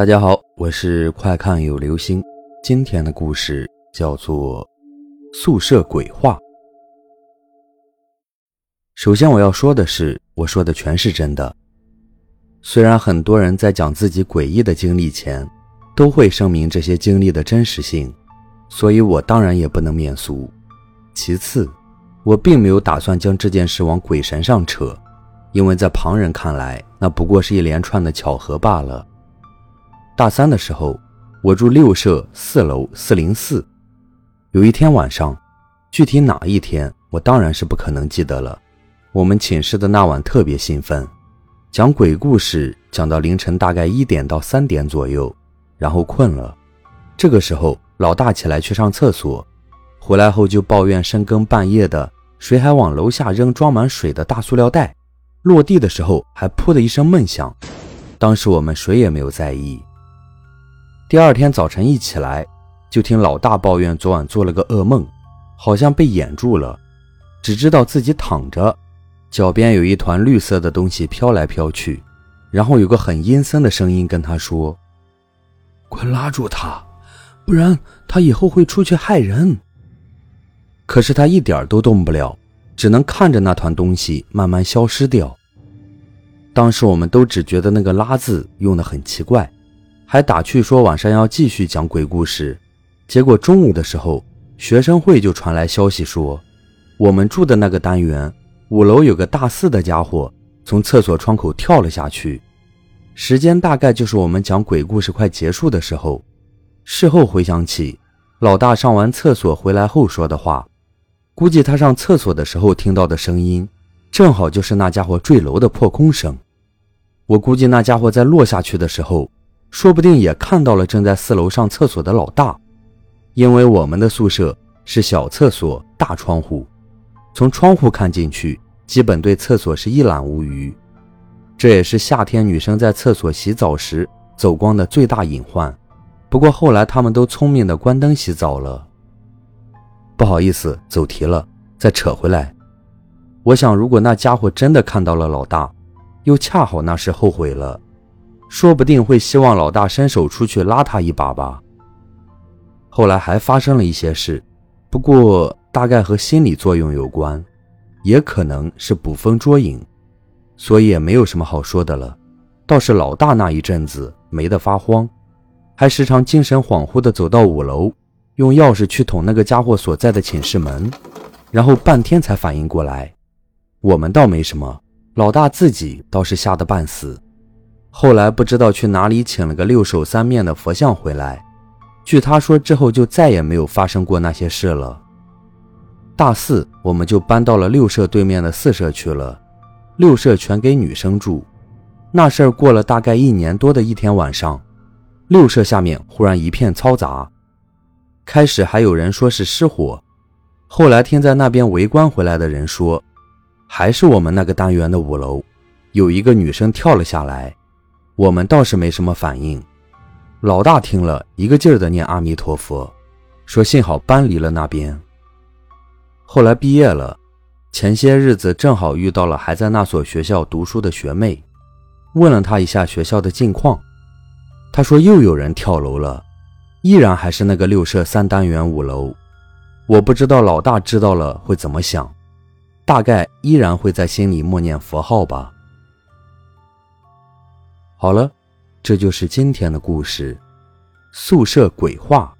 大家好，我是快看有流星。今天的故事叫做《宿舍鬼话》。首先我要说的是，我说的全是真的。虽然很多人在讲自己诡异的经历前，都会声明这些经历的真实性，所以我当然也不能免俗。其次，我并没有打算将这件事往鬼神上扯，因为在旁人看来，那不过是一连串的巧合罢了。大三的时候，我住六舍四楼四零四。有一天晚上，具体哪一天，我当然是不可能记得了。我们寝室的那晚特别兴奋，讲鬼故事讲到凌晨大概一点到三点左右，然后困了。这个时候，老大起来去上厕所，回来后就抱怨深更半夜的，谁还往楼下扔装满水的大塑料袋？落地的时候还噗的一声闷响。当时我们谁也没有在意。第二天早晨一起来，就听老大抱怨昨晚做了个噩梦，好像被掩住了，只知道自己躺着，脚边有一团绿色的东西飘来飘去，然后有个很阴森的声音跟他说：“快拉住他，不然他以后会出去害人。”可是他一点都动不了，只能看着那团东西慢慢消失掉。当时我们都只觉得那个“拉”字用的很奇怪。还打趣说晚上要继续讲鬼故事，结果中午的时候，学生会就传来消息说，我们住的那个单元五楼有个大四的家伙从厕所窗口跳了下去。时间大概就是我们讲鬼故事快结束的时候。事后回想起，老大上完厕所回来后说的话，估计他上厕所的时候听到的声音，正好就是那家伙坠楼的破空声。我估计那家伙在落下去的时候。说不定也看到了正在四楼上厕所的老大，因为我们的宿舍是小厕所大窗户，从窗户看进去，基本对厕所是一览无余。这也是夏天女生在厕所洗澡时走光的最大隐患。不过后来他们都聪明的关灯洗澡了。不好意思，走题了，再扯回来。我想，如果那家伙真的看到了老大，又恰好那时后悔了。说不定会希望老大伸手出去拉他一把吧。后来还发生了一些事，不过大概和心理作用有关，也可能是捕风捉影，所以也没有什么好说的了。倒是老大那一阵子没得发慌，还时常精神恍惚地走到五楼，用钥匙去捅那个家伙所在的寝室门，然后半天才反应过来。我们倒没什么，老大自己倒是吓得半死。后来不知道去哪里请了个六手三面的佛像回来，据他说之后就再也没有发生过那些事了。大四我们就搬到了六舍对面的四舍去了，六舍全给女生住。那事儿过了大概一年多的一天晚上，六舍下面忽然一片嘈杂，开始还有人说是失火，后来听在那边围观回来的人说，还是我们那个单元的五楼，有一个女生跳了下来。我们倒是没什么反应，老大听了一个劲儿的念阿弥陀佛，说幸好搬离了那边。后来毕业了，前些日子正好遇到了还在那所学校读书的学妹，问了她一下学校的近况，她说又有人跳楼了，依然还是那个六舍三单元五楼。我不知道老大知道了会怎么想，大概依然会在心里默念佛号吧。好了，这就是今天的故事，宿舍鬼话。